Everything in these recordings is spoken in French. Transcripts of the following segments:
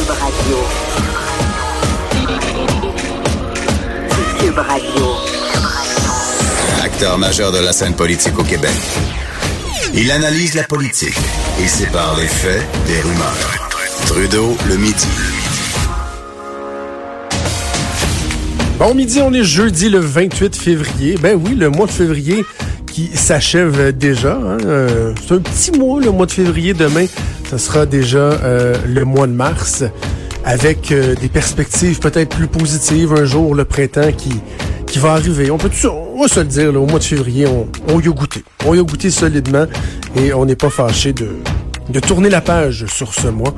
Cube Radio. Cube Radio. Acteur majeur de la scène politique au Québec. Il analyse la politique et sépare les faits des rumeurs. Trudeau le midi. Bon midi, on est jeudi le 28 février. Ben oui, le mois de février qui s'achève déjà. hein. Euh, C'est un petit mois, le mois de février. Demain, ce sera déjà euh, le mois de mars avec euh, des perspectives peut-être plus positives. Un jour, le printemps qui, qui va arriver. On peut on va se le dire, là, au mois de février, on, on y a goûté. On y a goûté solidement et on n'est pas fâché de, de tourner la page sur ce mois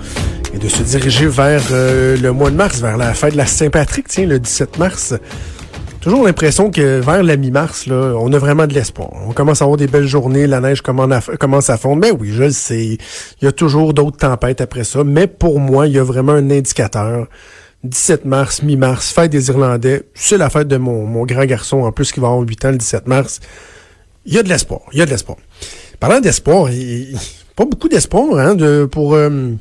et de se diriger vers euh, le mois de mars, vers la fête de la Saint-Patrick, tiens, le 17 mars. Toujours l'impression que vers la mi-mars, là, on a vraiment de l'espoir. On commence à avoir des belles journées, la neige commence à, fondre. Mais oui, je le sais, il y a toujours d'autres tempêtes après ça. Mais pour moi, il y a vraiment un indicateur. 17 mars, mi-mars, fête des Irlandais. C'est la fête de mon, grand garçon, en plus, qui va avoir 8 ans le 17 mars. Il y a de l'espoir, il y a de l'espoir. Parlant d'espoir, pas beaucoup d'espoir hein, de, pour... euh,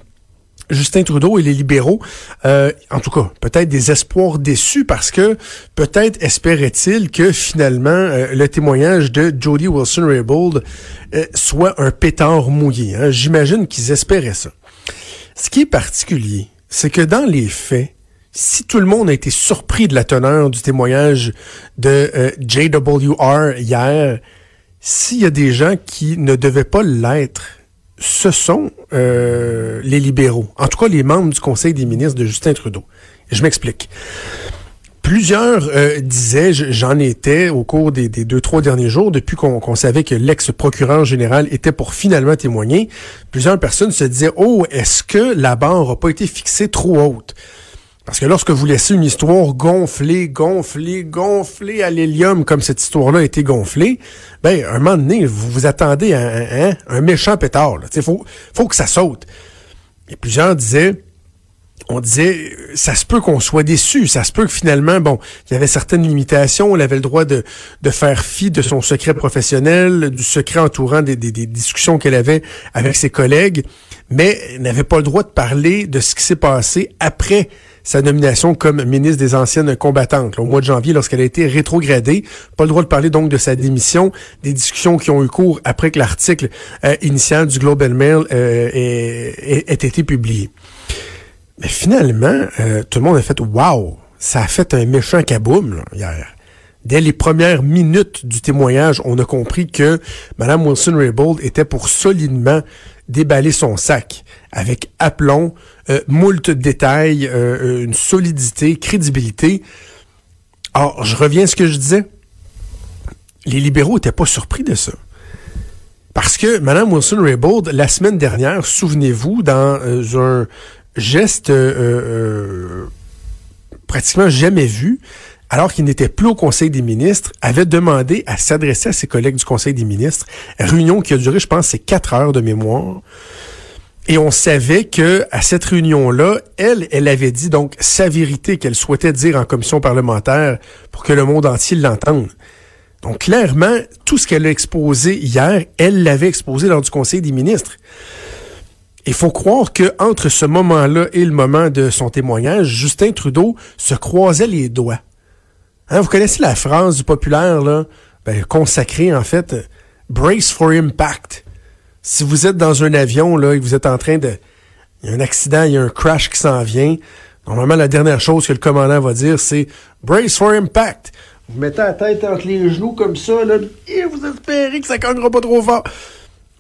Justin Trudeau et les libéraux, euh, en tout cas, peut-être des espoirs déçus parce que peut-être espérait-il que finalement euh, le témoignage de Jody Wilson-Raybould euh, soit un pétard mouillé. hein. J'imagine qu'ils espéraient ça. Ce qui est particulier, c'est que dans les faits, si tout le monde a été surpris de la teneur du témoignage de JWR hier, s'il y a des gens qui ne devaient pas l'être, ce sont euh, les libéraux, en tout cas les membres du Conseil des ministres de Justin Trudeau. Je m'explique. Plusieurs euh, disaient, je- j'en étais au cours des, deux, trois derniers jours, depuis qu'on qu'on savait que l'ex-procureur général était pour finalement témoigner, plusieurs personnes se disaient, oh, est-ce que la barre n'a pas été fixée trop haute? Parce que lorsque vous laissez une histoire gonflée, gonflée, gonflée à l'hélium, comme cette histoire-là a été gonflée, ben, un moment donné, vous vous attendez à un, un méchant pétard. Il faut, faut que ça saute. Et plusieurs disaient, on disait, ça se peut qu'on soit déçu, ça se peut que finalement, bon, il y avait certaines limitations, on avait le droit de, de faire fi de son secret professionnel, du secret entourant des, des- des discussions qu'elle avait avec ses collègues, mais n'avait pas le droit de parler de ce qui s'est passé après sa nomination comme ministre des anciennes combattantes, là, au mois de janvier, lorsqu'elle a été rétrogradée. Pas le droit de parler donc de sa démission, des discussions qui ont eu cours après que l'article euh, initial du Global Mail euh, ait- été publié. Mais finalement, euh, tout le monde a fait Wow! Ça a fait un méchant kaboom là, hier. Dès les premières minutes du témoignage, on a compris que Mme Wilson-Raybould était pour solidement déballer son sac avec aplomb, euh, moult détails, euh, une solidité, crédibilité. Alors, je reviens à ce que je disais. Les libéraux n'étaient pas surpris de ça. Parce que Mme Wilson-Raybould, la semaine dernière, souvenez-vous, dans euh, un geste euh, euh, pratiquement jamais vu, alors qu'il n'était plus au Conseil des ministres, avait demandé à s'adresser à ses collègues du Conseil des ministres, réunion qui a duré, je pense, c'est quatre heures de mémoire. Et on savait que à cette réunion-là, elle, elle avait dit donc sa vérité qu'elle souhaitait dire en commission parlementaire pour que le monde entier l'entende. Donc clairement, tout ce qu'elle a exposé hier, elle l'avait exposé lors du Conseil des ministres. Il faut croire que entre ce moment-là et le moment de son témoignage, Justin Trudeau se croisait les doigts. Hein, vous connaissez la phrase du populaire là, ben, consacrée en fait, brace for impact. Si vous êtes dans un avion là et que vous êtes en train de, il y a un accident, il y a un crash qui s'en vient. Normalement, la dernière chose que le commandant va dire, c'est brace for impact. Vous mettez la tête entre les genoux comme ça, là, et vous espérez que ça cognera pas trop fort.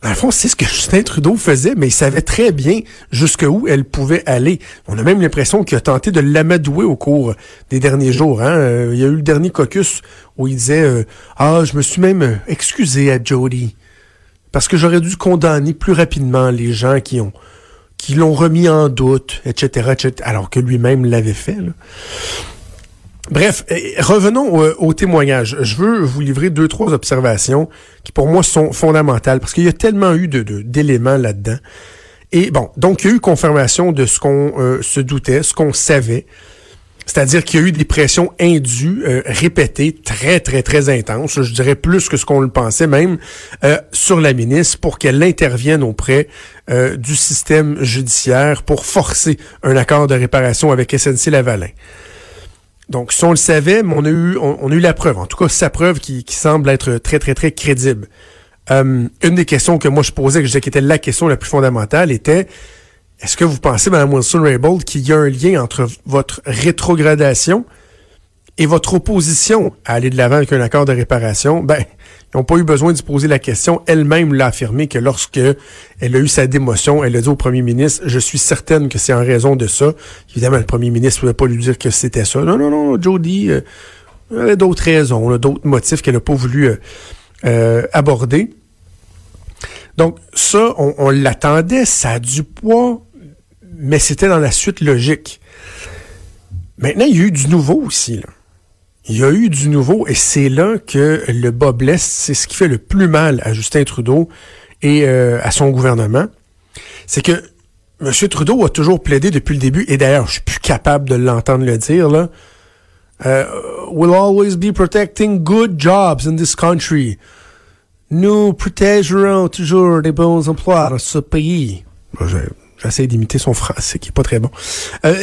Dans le fond, c'est ce que Justin Trudeau faisait, mais il savait très bien jusqu'où elle pouvait aller. On a même l'impression qu'il a tenté de l'amadouer au cours des derniers jours. Hein? Euh, il y a eu le dernier caucus où il disait euh, Ah, je me suis même euh, excusé à Jody parce que j'aurais dû condamner plus rapidement les gens qui ont qui l'ont remis en doute, etc., etc., alors que lui-même l'avait fait. Bref, revenons au, témoignage. Je veux vous livrer deux, trois observations qui pour moi sont fondamentales parce qu'il y a tellement eu d'éléments là-dedans. Et bon, donc il y a eu confirmation de ce qu'on euh, se doutait, ce qu'on savait. C'est-à-dire qu'il y a eu des pressions indues, euh, répétées, très, très, très intenses, je dirais plus que ce qu'on le pensait même, euh, sur la ministre pour qu'elle intervienne auprès euh, du système judiciaire pour forcer un accord de réparation avec SNC-Lavalin. Donc, si on le savait, on a eu, on, a eu la preuve, en tout cas sa preuve qui, qui semble être très, très, très crédible. une des questions que moi je posais, que je disais qui était la question la plus fondamentale, était est-ce que vous pensez, Mme Wilson-Raybould, qu'il y a un lien entre votre rétrogradation et votre opposition à aller de l'avant avec un accord de réparation? Ben, ils n'ont pas eu besoin de se poser la question. Elle-même l'a affirmé que lorsque elle a eu sa démotion, elle a dit au premier ministre, je suis certaine que c'est en raison de ça. Évidemment, le premier ministre ne pouvait pas lui dire que c'était ça. Non, non, non, Jody, euh, y avait d'autres raisons, d'autres motifs qu'elle n'a pas voulu euh, euh, aborder. Donc, ça, on l'attendait, ça a du poids mais c'était dans la suite logique. Maintenant, il y a eu du nouveau aussi. Là. Il y a eu du nouveau et c'est là que le bas blesse. C'est ce qui fait le plus mal à Justin Trudeau et euh, à son gouvernement. C'est que M. Trudeau a toujours plaidé depuis le début, et d'ailleurs, je suis plus capable de l'entendre le dire, là. Uh, we'll always be protecting good jobs in this country. Nous protégerons toujours des bons emplois dans ce pays. J'essaie d'imiter son français qui est pas très bon. Euh,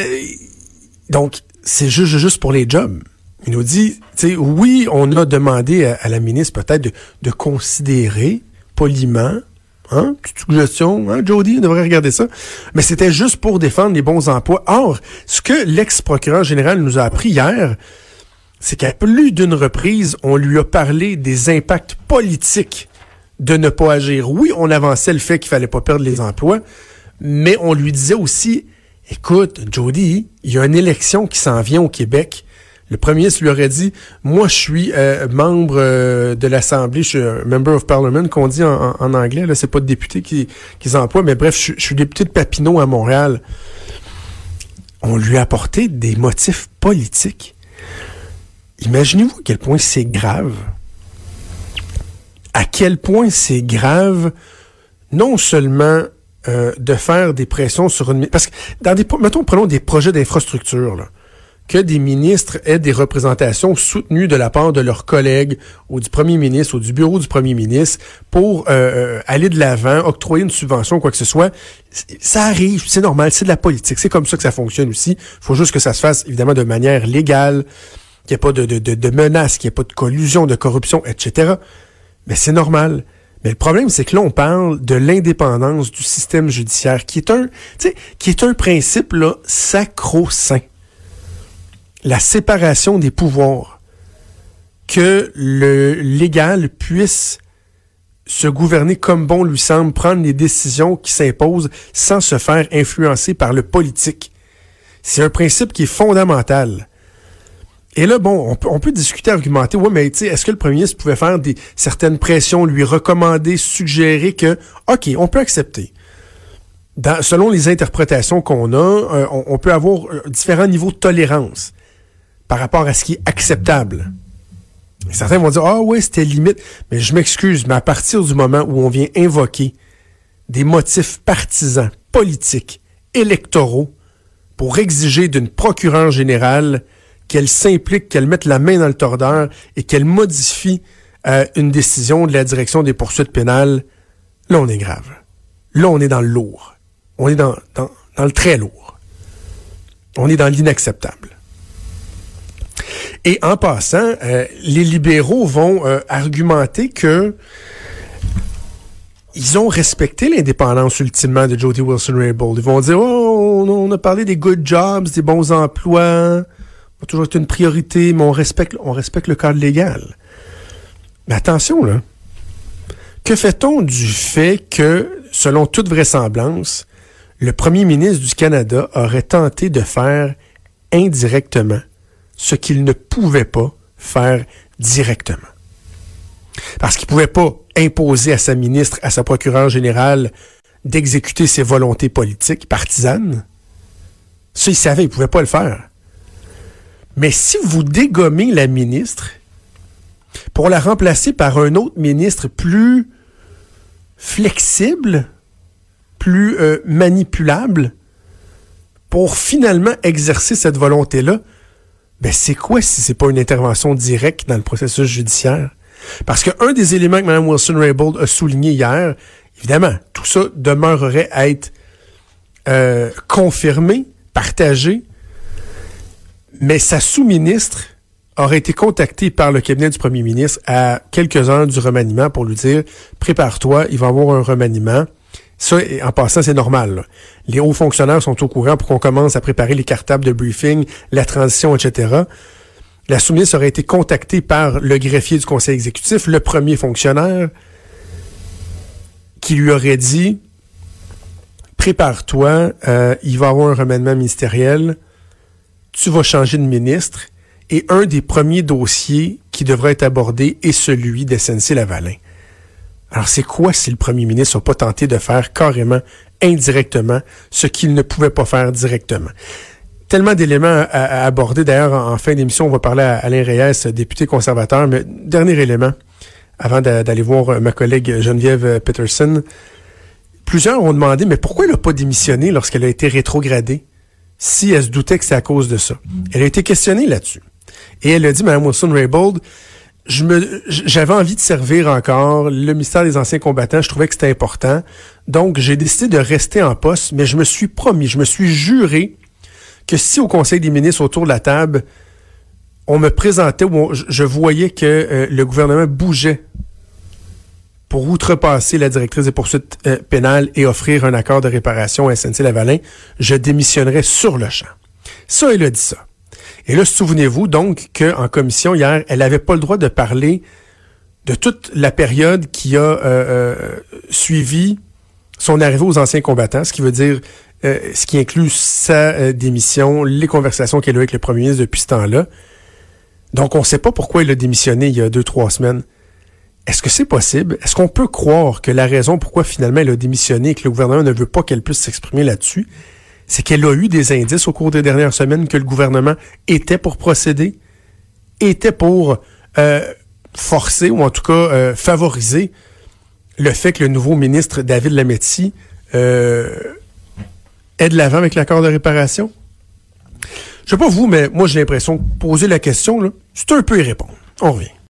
donc, c'est juste, juste pour les jobs. Il nous dit, tu sais, oui, on a demandé à, la ministre peut-être de, de, considérer poliment, hein, petite suggestion, hein, Jody, on devrait regarder ça, mais c'était juste pour défendre les bons emplois. Or, ce que l'ex-procureur général nous a appris hier, c'est qu'à plus d'une reprise, on lui a parlé des impacts politiques de ne pas agir. Oui, on avançait le fait qu'il fallait pas perdre les emplois, mais on lui disait aussi, écoute, Jody, il y a une élection qui s'en vient au Québec. Le premier ministre lui aurait dit, moi je suis euh, membre euh, de l'Assemblée, je suis member of parliament, qu'on dit en, anglais, là c'est pas de député qui, qui emploient, mais bref, je, suis député de Papineau à Montréal. On lui a apporté des motifs politiques. Imaginez-vous à quel point c'est grave. À quel point c'est grave, non seulement euh, de faire des pressions sur une... Parce que, dans des, mettons, prenons des projets d'infrastructure, que des ministres aient des représentations soutenues de la part de leurs collègues ou du premier ministre ou du bureau du premier ministre pour euh, euh, aller de l'avant, octroyer une subvention, quoi que ce soit. Ça arrive, c'est normal, c'est de la politique. C'est comme ça que ça fonctionne aussi. Il faut juste que ça se fasse, évidemment, de manière légale, qu'il n'y ait pas de, de, de, de menaces, qu'il n'y ait pas de collusion, de corruption, etc. Mais c'est normal. Mais le problème, c'est que là, on parle de l'indépendance du système judiciaire, qui est un, qui est un principe là, sacro-saint. La séparation des pouvoirs. Que le légal puisse se gouverner comme bon lui semble, prendre les décisions qui s'imposent sans se faire influencer par le politique. C'est un principe qui est fondamental. Et là, bon, on peut, discuter, argumenter, ouais, mais est-ce que le premier ministre pouvait faire des certaines pressions, lui recommander, suggérer que, OK, on peut accepter. Selon les interprétations qu'on a, euh, on, peut avoir euh, différents niveaux de tolérance par rapport à ce qui est acceptable. certains vont dire, ah ouais, c'était limite. Mais je m'excuse, mais à partir du moment où on vient invoquer des motifs partisans, politiques, électoraux, pour exiger d'une procureure générale qu'elle s'implique, qu'elle mette la main dans le tordeur et qu'elle modifie euh, une décision de la direction des poursuites pénales, là, on est grave. Là, on est dans le lourd. On est dans, le très lourd. On est dans l'inacceptable. Et en passant, euh, les libéraux vont euh, argumenter que ils ont respecté l'indépendance ultimement de Jody Wilson-Raybould. Ils vont dire, oh, on a parlé des good jobs, des bons emplois, a toujours été une priorité, mais on respecte, on respecte le cadre légal. Mais attention, là. Que fait-on du fait que, selon toute vraisemblance, le premier ministre du Canada aurait tenté de faire indirectement ce qu'il ne pouvait pas faire directement? Parce qu'il ne pouvait pas imposer à sa ministre, à sa procureure générale, d'exécuter ses volontés politiques partisanes. Ça, il savait, il pouvait pas le faire. Mais si vous dégommez la ministre pour la remplacer par un autre ministre plus flexible, plus euh, manipulable, pour finalement exercer cette volonté-là, ben c'est quoi si c'est pas une intervention directe dans le processus judiciaire? Parce qu'un des éléments que Mme Wilson-Raybould a souligné hier, évidemment, tout ça demeurerait à être euh, confirmé, partagé, mais sa sous-ministre aurait été contactée par le cabinet du premier ministre à quelques heures du remaniement pour lui dire prépare-toi, il va y avoir un remaniement. Ça, en passant, c'est normal. Les hauts fonctionnaires sont au courant pour qu'on commence à préparer les cartables de briefing, la transition, etc. La sous-ministre aurait été contactée par le greffier du conseil exécutif, le premier fonctionnaire, qui lui aurait dit prépare-toi, euh, il va y avoir un remaniement ministériel, tu vas changer de ministre, et un des premiers dossiers qui devrait être abordé est celui d'SNC-Lavalin. Alors, c'est quoi si le premier ministre n'a pas tenté de faire carrément, indirectement, ce qu'il ne pouvait pas faire directement? Tellement d'éléments à, aborder. D'ailleurs, en, fin d'émission, on va parler à Alain Reyes, député conservateur. Mais dernier élément, avant d'aller voir ma collègue Geneviève Peterson. Plusieurs ont demandé, mais pourquoi elle n'a pas démissionné lorsqu'elle a été rétrogradée? Si elle se doutait que c'est à cause de ça. Elle a été questionnée là-dessus. Et elle a dit, Mme Wilson-Raybould, j'avais envie de servir encore le mystère des anciens combattants. Je trouvais que c'était important. Donc, j'ai décidé de rester en poste, mais je me suis promis, je me suis juré que si au Conseil des ministres autour de la table, on me présentait ou je voyais que euh, le gouvernement bougeait pour outrepasser la directrice des poursuites euh, pénales et offrir un accord de réparation à SNC-Lavalin, je démissionnerais sur le champ. Ça, elle a dit ça. Et là, souvenez-vous donc qu'en commission hier, elle n'avait pas le droit de parler de toute la période qui a euh, euh, suivi son arrivée aux anciens combattants, ce qui veut dire, ce qui inclut sa démission, les conversations qu'elle a eu avec le premier ministre depuis ce temps-là. Donc, on ne sait pas pourquoi elle a démissionné il y a deux, trois semaines. Est-ce que c'est possible? Est-ce qu'on peut croire que la raison pourquoi finalement elle a démissionné et que le gouvernement ne veut pas qu'elle puisse s'exprimer là-dessus, c'est qu'elle a eu des indices au cours des dernières semaines que le gouvernement était pour procéder, était pour euh, forcer ou en tout cas euh, favoriser le fait que le nouveau ministre David Lametti euh, de l'avant avec l'accord de réparation? Je sais pas vous, mais moi j'ai l'impression que poser la question, c'est un peu y répondre. On revient.